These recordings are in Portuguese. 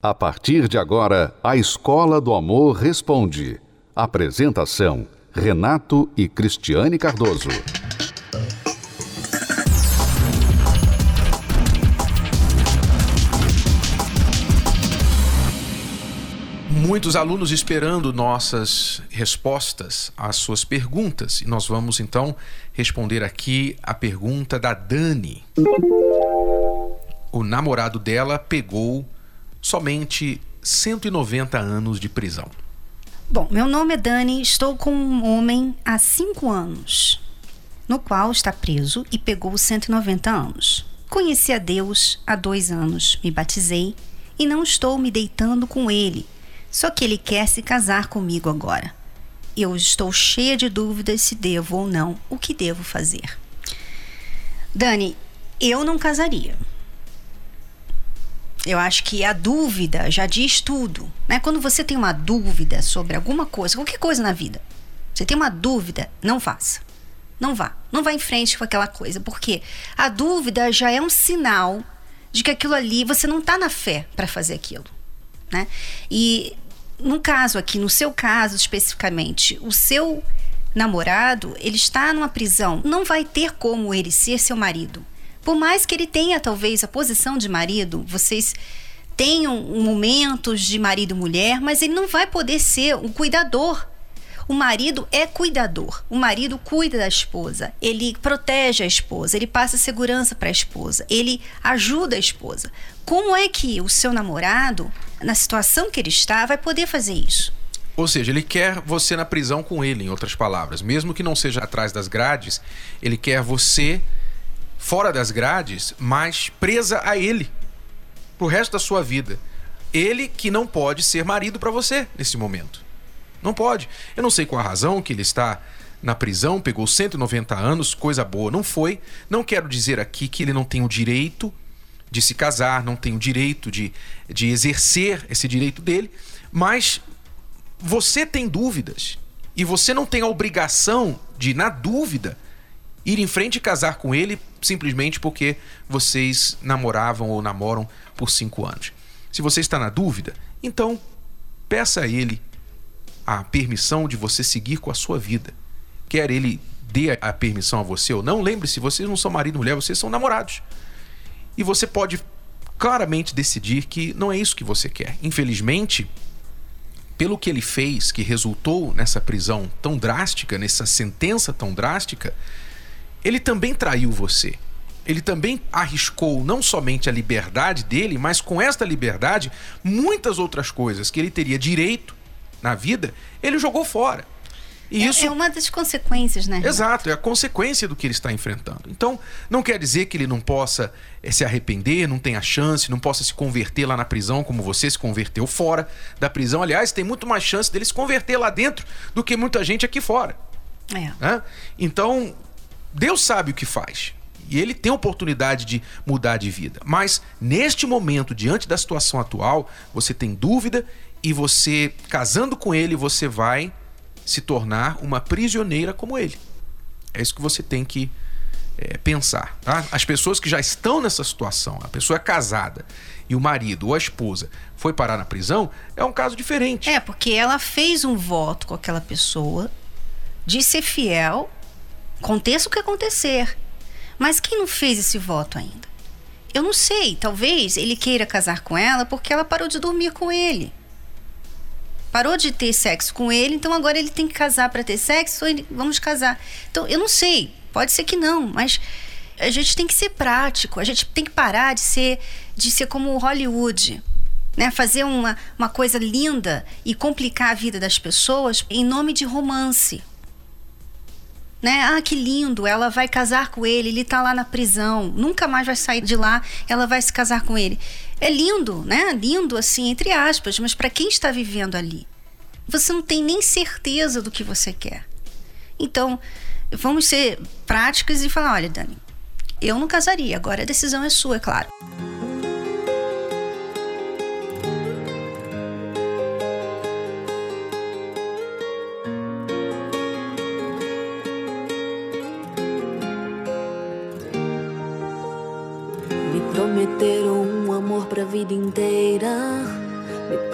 A partir de agora, a Escola do Amor Responde. Apresentação: Renato e Cristiane Cardoso. Muitos alunos esperando nossas respostas às suas perguntas. E nós vamos então responder aqui a pergunta da Dani. O namorado dela pegou somente 190 anos de prisão. Bom, meu nome é Dani, estou com um homem há cinco anos, no qual está preso e pegou 190 anos. Conheci a Deus há dois anos, me batizei e não estou me deitando com ele, só que ele quer se casar comigo agora. Eu estou cheia de dúvidas se devo ou não, o que devo fazer. Dani, eu não casaria. Eu acho que a dúvida já diz tudo. Né? Quando você tem uma dúvida sobre alguma coisa, qualquer coisa na vida, você tem uma dúvida, não faça. Não vá. Não vá em frente com aquela coisa. Porque a dúvida já é um sinal de que aquilo ali, você não está na fé para fazer aquilo. Né? E no caso aqui, no seu caso especificamente, o seu namorado, ele está numa prisão, não vai ter como ele ser seu marido. Por mais que ele tenha talvez a posição de marido, vocês tenham momentos de marido e mulher, mas ele não vai poder ser um cuidador. O marido é cuidador. O marido cuida da esposa. Ele protege a esposa. Ele passa segurança para a esposa. Ele ajuda a esposa. Como é que o seu namorado, na situação que ele está, vai poder fazer isso? Ou seja, ele quer você na prisão com ele, em outras palavras. Mesmo que não seja atrás das grades, ele quer você fora das grades, mas presa a ele pro resto da sua vida. Ele que não pode ser marido para você nesse momento. Não pode. Eu não sei qual a razão que ele está na prisão, pegou 190 anos, coisa boa, não foi. Não quero dizer aqui que ele não tem o direito de se casar, não tem o direito de, de exercer esse direito dele, mas você tem dúvidas e você não tem a obrigação de, na dúvida, ir em frente e casar com ele simplesmente porque vocês namoravam ou namoram por cinco anos. Se você está na dúvida, então peça a ele a permissão de você seguir com a sua vida. Quer ele dê a permissão a você ou não, lembre-se, vocês não são marido e mulher, vocês são namorados. E você pode claramente decidir que não é isso que você quer. Infelizmente, pelo que ele fez, que resultou nessa prisão tão drástica, nessa sentença tão drástica, ele também traiu você. Ele também arriscou não somente a liberdade dele, mas com esta liberdade, muitas outras coisas que ele teria direito na vida, ele jogou fora. E é, isso é uma das consequências, né? Exato, é a consequência do que ele está enfrentando. Então, não quer dizer que ele não possa é, se arrepender, não tenha chance, não possa se converter lá na prisão como você se converteu fora da prisão. Aliás, tem muito mais chance dele se converter lá dentro do que muita gente aqui fora. É. Né? Então, Deus sabe o que faz. E ele tem oportunidade de mudar de vida. Mas neste momento, diante da situação atual, você tem dúvida e você, casando com ele, você vai se tornar uma prisioneira como ele. É isso que você tem que é, pensar. Tá? As pessoas que já estão nessa situação, a pessoa é casada e o marido ou a esposa foi parar na prisão, é um caso diferente. É, porque ela fez um voto com aquela pessoa de ser fiel Aconteça o que acontecer. Mas quem não fez esse voto ainda? Eu não sei, talvez ele queira casar com ela porque ela parou de dormir com ele. Parou de ter sexo com ele, então agora ele tem que casar para ter sexo, ele, vamos casar. Então, eu não sei, pode ser que não, mas a gente tem que ser prático, a gente tem que parar de ser de ser como Hollywood. Né, fazer uma, uma coisa linda e complicar a vida das pessoas em nome de romance né? Ah, que lindo, ela vai casar com ele, ele tá lá na prisão, nunca mais vai sair de lá, ela vai se casar com ele. É lindo, né? Lindo assim, entre aspas, mas para quem está vivendo ali, você não tem nem certeza do que você quer. Então, vamos ser práticas e falar, olha, Dani, eu não casaria, agora a decisão é sua, é claro.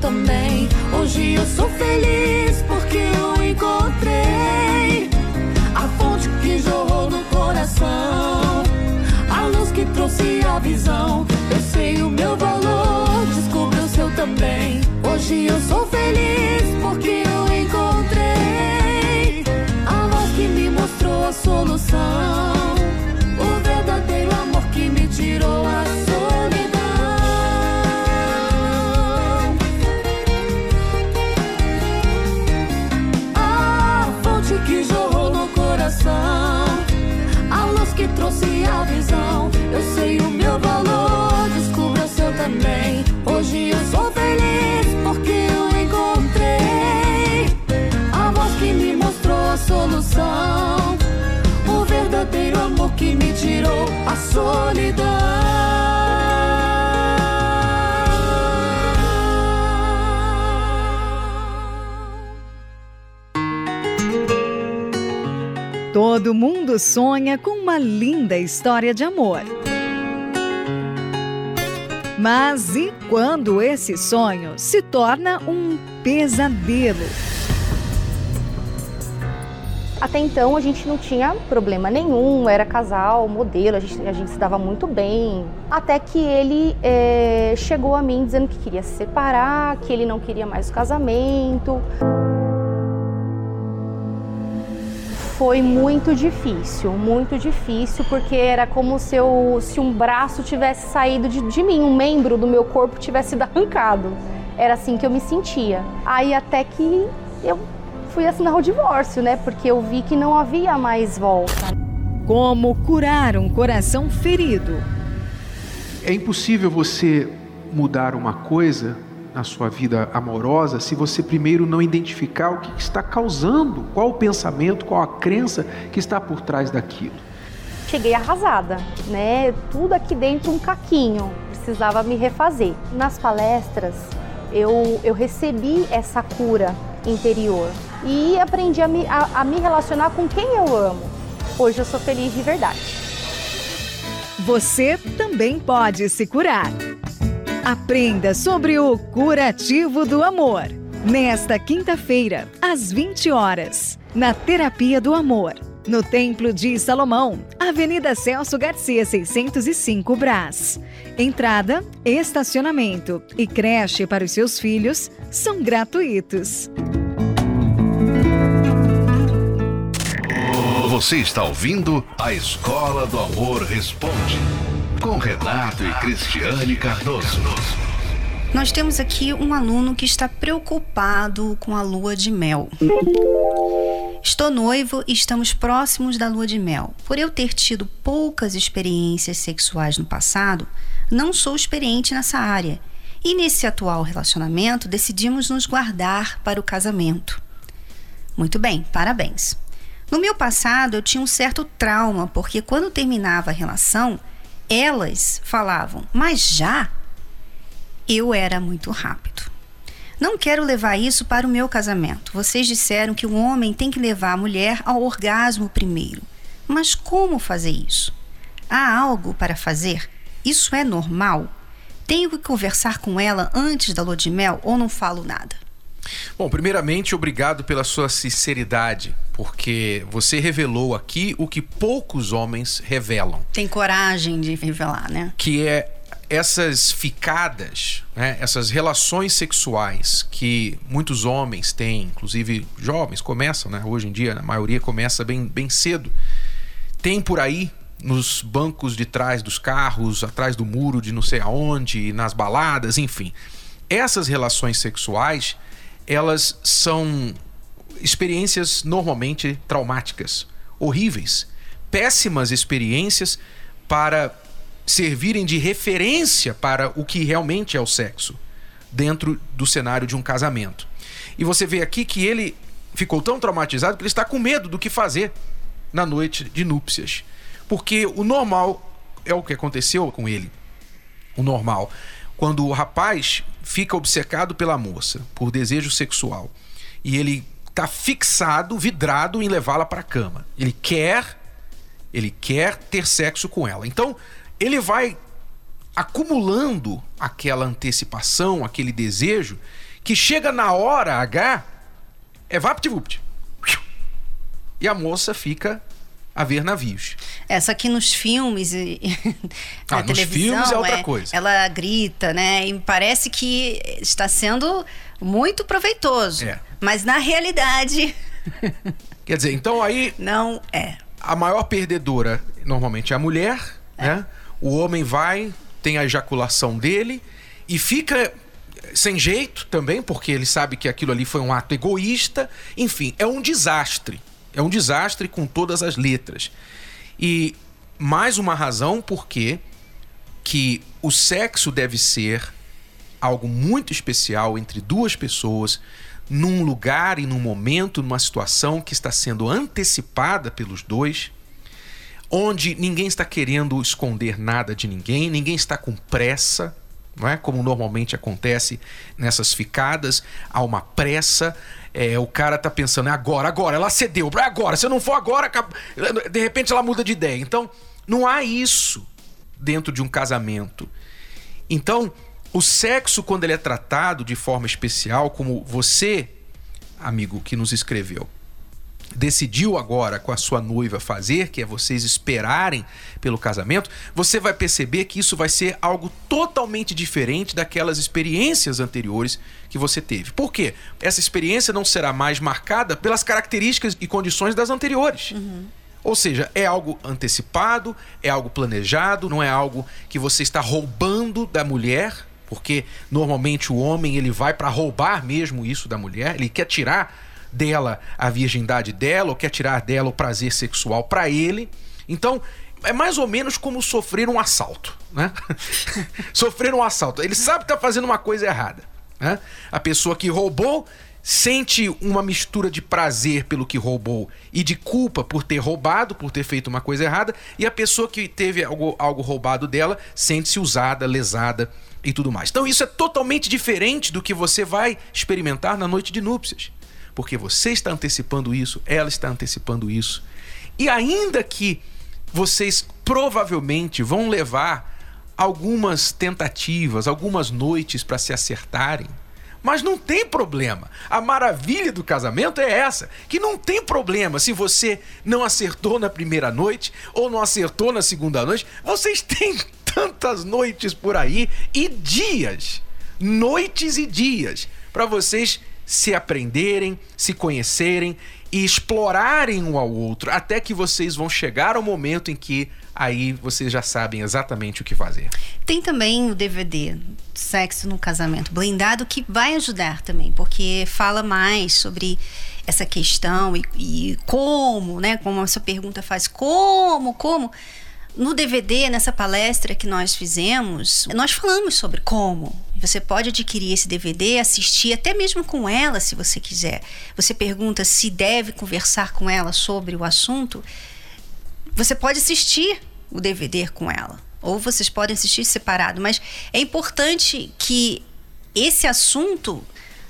também. Hoje eu sou feliz porque eu encontrei a fonte que jorrou no coração, a luz que trouxe a visão. Eu sei o meu valor, descubra o seu também. Hoje eu sou feliz porque eu encontrei Todo mundo sonha com uma linda história de amor. Mas e quando esse sonho se torna um pesadelo? Até então a gente não tinha problema nenhum, era casal, modelo, a gente, a gente se dava muito bem. Até que ele eh, chegou a mim dizendo que queria se separar, que ele não queria mais o casamento. Foi muito difícil, muito difícil, porque era como se, eu, se um braço tivesse saído de, de mim, um membro do meu corpo tivesse sido arrancado. Era assim que eu me sentia. Aí até que eu fui assinar o divórcio, né? Porque eu vi que não havia mais volta. Como curar um coração ferido? É impossível você mudar uma coisa na sua vida amorosa se você primeiro não identificar o que está causando, qual o pensamento, qual a crença que está por trás daquilo. Cheguei arrasada, né? Tudo aqui dentro um caquinho, precisava me refazer. Nas palestras, eu, eu recebi essa cura interior e aprendi a me, a, a me relacionar com quem eu amo. Hoje eu sou feliz de verdade. Você também pode se curar. Aprenda sobre o curativo do amor. Nesta quinta-feira, às 20 horas, na Terapia do Amor, no Templo de Salomão, Avenida Celso Garcia, 605 Brás. Entrada, estacionamento e creche para os seus filhos são gratuitos. Você está ouvindo a Escola do Amor Responde. Com Renato e Cristiane Cardoso. Nós temos aqui um aluno que está preocupado com a lua de mel. Estou noivo e estamos próximos da lua de mel. Por eu ter tido poucas experiências sexuais no passado, não sou experiente nessa área. E nesse atual relacionamento, decidimos nos guardar para o casamento. Muito bem, parabéns. No meu passado, eu tinha um certo trauma, porque quando terminava a relação, elas falavam, mas já? Eu era muito rápido. Não quero levar isso para o meu casamento. Vocês disseram que o homem tem que levar a mulher ao orgasmo primeiro. Mas como fazer isso? Há algo para fazer? Isso é normal? Tenho que conversar com ela antes da lua de mel ou não falo nada? Bom, primeiramente, obrigado pela sua sinceridade, porque você revelou aqui o que poucos homens revelam. Tem coragem de revelar, né? Que é essas ficadas, né, essas relações sexuais que muitos homens têm, inclusive jovens começam, né, hoje em dia a maioria começa bem, bem cedo, tem por aí nos bancos de trás dos carros, atrás do muro de não sei aonde, nas baladas, enfim. Essas relações sexuais, elas são experiências normalmente traumáticas, horríveis, péssimas experiências para servirem de referência para o que realmente é o sexo dentro do cenário de um casamento. E você vê aqui que ele ficou tão traumatizado que ele está com medo do que fazer na noite de núpcias. Porque o normal é o que aconteceu com ele. O normal. Quando o rapaz fica obcecado pela moça, por desejo sexual, e ele está fixado, vidrado em levá-la para a cama. Ele quer, ele quer ter sexo com ela. Então, ele vai acumulando aquela antecipação, aquele desejo, que chega na hora H, é vapt-vupt. E a moça fica a ver navios. Essa aqui nos filmes e ah, na nos televisão filmes é outra é, coisa. ela grita, né? E parece que está sendo muito proveitoso. É. Mas na realidade Quer dizer, então aí não é. a maior perdedora normalmente é a mulher, né? O homem vai, tem a ejaculação dele e fica sem jeito também, porque ele sabe que aquilo ali foi um ato egoísta. Enfim, é um desastre. É um desastre com todas as letras. E mais uma razão porque que o sexo deve ser algo muito especial entre duas pessoas, num lugar e num momento, numa situação que está sendo antecipada pelos dois, onde ninguém está querendo esconder nada de ninguém, ninguém está com pressa, não é? Como normalmente acontece nessas ficadas, há uma pressa. É, o cara tá pensando, é agora, agora, ela cedeu, é agora, se não for agora, de repente ela muda de ideia. Então, não há isso dentro de um casamento. Então, o sexo, quando ele é tratado de forma especial, como você, amigo que nos escreveu, decidiu agora com a sua noiva fazer, que é vocês esperarem pelo casamento, você vai perceber que isso vai ser algo totalmente diferente daquelas experiências anteriores que você teve. Por quê? Essa experiência não será mais marcada pelas características e condições das anteriores. Ou seja, é algo antecipado, é algo planejado, não é algo que você está roubando da mulher, porque normalmente o homem ele vai para roubar mesmo isso da mulher, ele quer tirar dela a virgindade dela, ou quer tirar dela o prazer sexual para ele. Então, é mais ou menos como sofrer um assalto, né? sofrer um assalto. Ele sabe que tá fazendo uma coisa errada, né? A pessoa que roubou sente uma mistura de prazer pelo que roubou e de culpa por ter roubado, por ter feito uma coisa errada, e a pessoa que teve algo, algo roubado dela sente-se usada, lesada e tudo mais. Então isso é totalmente diferente do que você vai experimentar na noite de núpcias. Porque você está antecipando isso, ela está antecipando isso. E ainda que vocês provavelmente vão levar algumas tentativas, algumas noites para se acertarem, mas não tem problema. A maravilha do casamento é essa, que não tem problema se você não acertou na primeira noite ou não acertou na segunda noite. Vocês têm tantas noites por aí e dias, noites e dias para vocês se aprenderem, se conhecerem e explorarem um ao outro, até que vocês vão chegar ao momento em que aí vocês já sabem exatamente o que fazer. Tem também o DVD Sexo no Casamento Blindado que vai ajudar também, porque fala mais sobre essa questão e, e como, né? Como a sua pergunta faz, como, como. No DVD, nessa palestra que nós fizemos, nós falamos sobre como. Você pode adquirir esse DVD, assistir até mesmo com ela, se você quiser. Você pergunta se deve conversar com ela sobre o assunto. Você pode assistir o DVD com ela, ou vocês podem assistir separado, mas é importante que esse assunto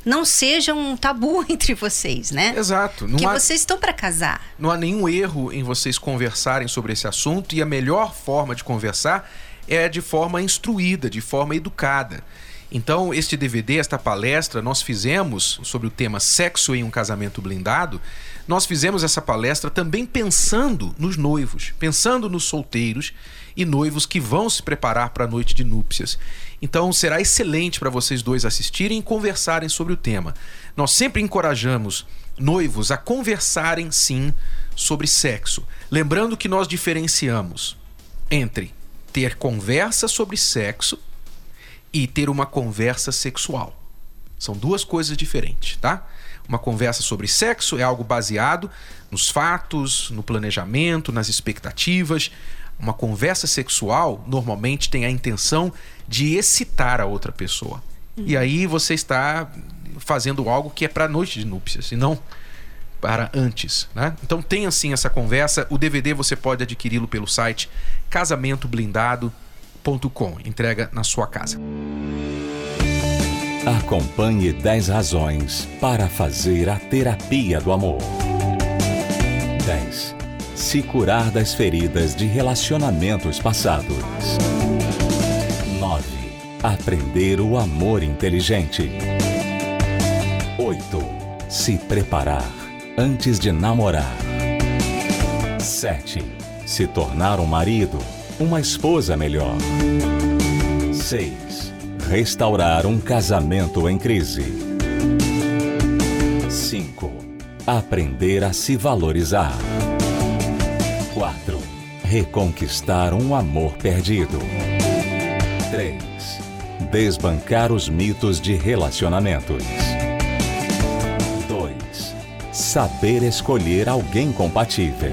não seja um tabu entre vocês, né? Exato. Não há, vocês estão para casar. não há nenhum erro em vocês conversarem sobre esse assunto e a melhor forma de conversar é de forma instruída, de forma educada. Então, este DVD, esta palestra, nós fizemos sobre o tema Sexo em um Casamento Blindado. Nós fizemos essa palestra também pensando nos noivos, pensando nos solteiros e noivos que vão se preparar para a noite de núpcias. Então, será excelente para vocês dois assistirem e conversarem sobre o tema. Nós sempre encorajamos noivos a conversarem, sim, sobre sexo. Lembrando que nós diferenciamos entre ter conversa sobre sexo e ter uma conversa sexual. São duas coisas diferentes, tá? Uma conversa sobre sexo é algo baseado nos fatos, no planejamento, nas expectativas. Uma conversa sexual normalmente tem a intenção de excitar a outra pessoa. E aí você está fazendo algo que é para a noite de núpcias e não para antes, né? Então tem assim essa conversa. O DVD você pode adquiri-lo pelo site casamentoblindado.com. Entrega na sua casa. Acompanhe 10 razões para fazer a terapia do amor. 10. Se curar das feridas de relacionamentos passados. 9. Aprender o amor inteligente. 8. Se preparar antes de namorar. 7. Se tornar um marido, uma esposa melhor. 6. Restaurar um casamento em crise. 5. Aprender a se valorizar. 4. Reconquistar um amor perdido. 3. Desbancar os mitos de relacionamentos. 2. Saber escolher alguém compatível.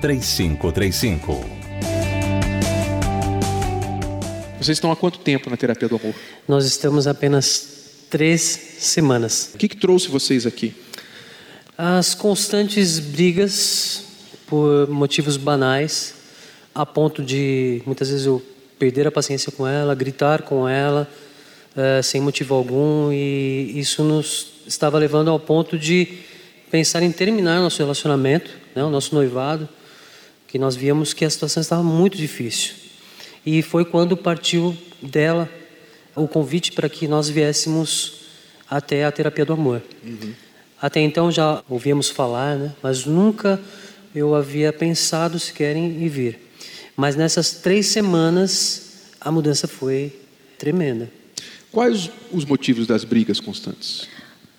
3535. Vocês estão há quanto tempo na terapia do amor? Nós estamos apenas três semanas. O que, que trouxe vocês aqui? As constantes brigas por motivos banais, a ponto de muitas vezes eu perder a paciência com ela, gritar com ela, eh, sem motivo algum, e isso nos estava levando ao ponto de pensar em terminar nosso relacionamento, né, o nosso noivado, que nós víamos que a situação estava muito difícil. E foi quando partiu dela o convite para que nós viéssemos até a terapia do amor. Até então já ouvíamos falar, né? mas nunca eu havia pensado sequer em vir. Mas nessas três semanas a mudança foi tremenda. Quais os motivos das brigas constantes?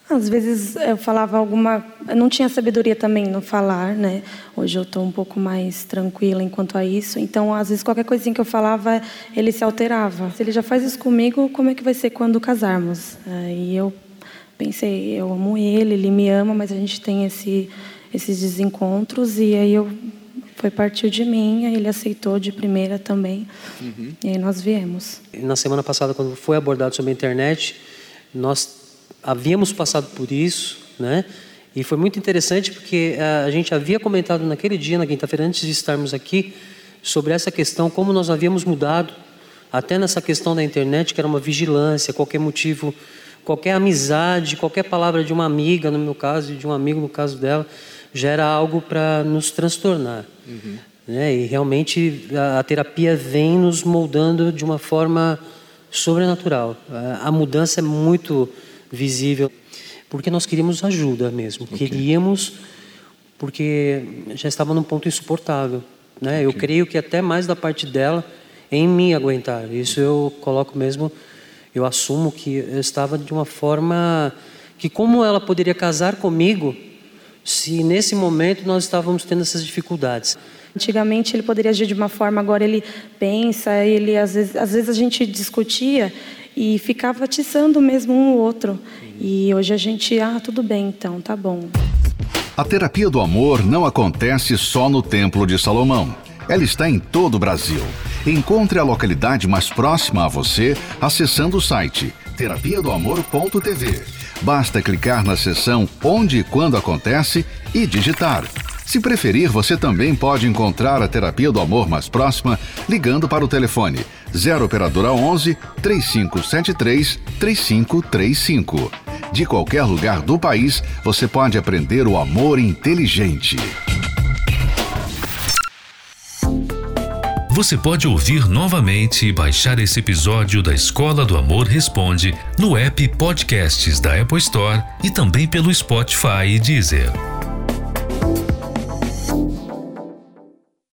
Às vezes eu falava alguma. Eu não tinha sabedoria também no falar, né? Hoje eu estou um pouco mais tranquila enquanto a isso. Então, às vezes, qualquer coisinha que eu falava, ele se alterava. Se ele já faz isso comigo, como é que vai ser quando casarmos? Aí eu pensei, eu amo ele, ele me ama, mas a gente tem esse, esses desencontros. E aí eu foi partir de mim, aí ele aceitou de primeira também. E aí nós viemos. Na semana passada, quando foi abordado sobre a internet, nós havíamos passado por isso, né? E foi muito interessante porque eh, a gente havia comentado naquele dia, na quinta-feira, antes de estarmos aqui, sobre essa questão, como nós havíamos mudado, até nessa questão da internet, que era uma vigilância, qualquer motivo, qualquer amizade, qualquer palavra de uma amiga, no meu caso, e de um amigo no caso dela, gera algo para nos transtornar. Uhum. Né? E realmente a, a, terapia vem nos moldando de uma forma sobrenatural. A, a, mudança é muito visível, porque nós queríamos ajuda mesmo. Okay. Queríamos, porque já estava num ponto insuportável. Né? Okay. Eu creio que até mais da parte dela em me aguentar. Isso eu coloco mesmo, eu assumo que eu estava de uma forma que como ela poderia casar comigo se nesse momento nós estávamos tendo essas dificuldades. Antigamente ele poderia agir de uma forma, agora ele pensa, ele às vezes, às vezes a gente discutia e ficava atiçando mesmo um ou outro. E hoje a gente, ah, tudo bem então, tá bom. A terapia do amor não acontece só no Templo de Salomão. Ela está em todo o Brasil. Encontre a localidade mais próxima a você acessando o site terapia do amor.tv. Basta clicar na seção Onde e Quando Acontece e digitar. Se preferir, você também pode encontrar a terapia do amor mais próxima ligando para o telefone 0 operadora 11 3573 3535. De qualquer lugar do país, você pode aprender o amor inteligente. Você pode ouvir novamente e baixar esse episódio da Escola do Amor Responde no app Podcasts da Apple Store e também pelo Spotify e Deezer.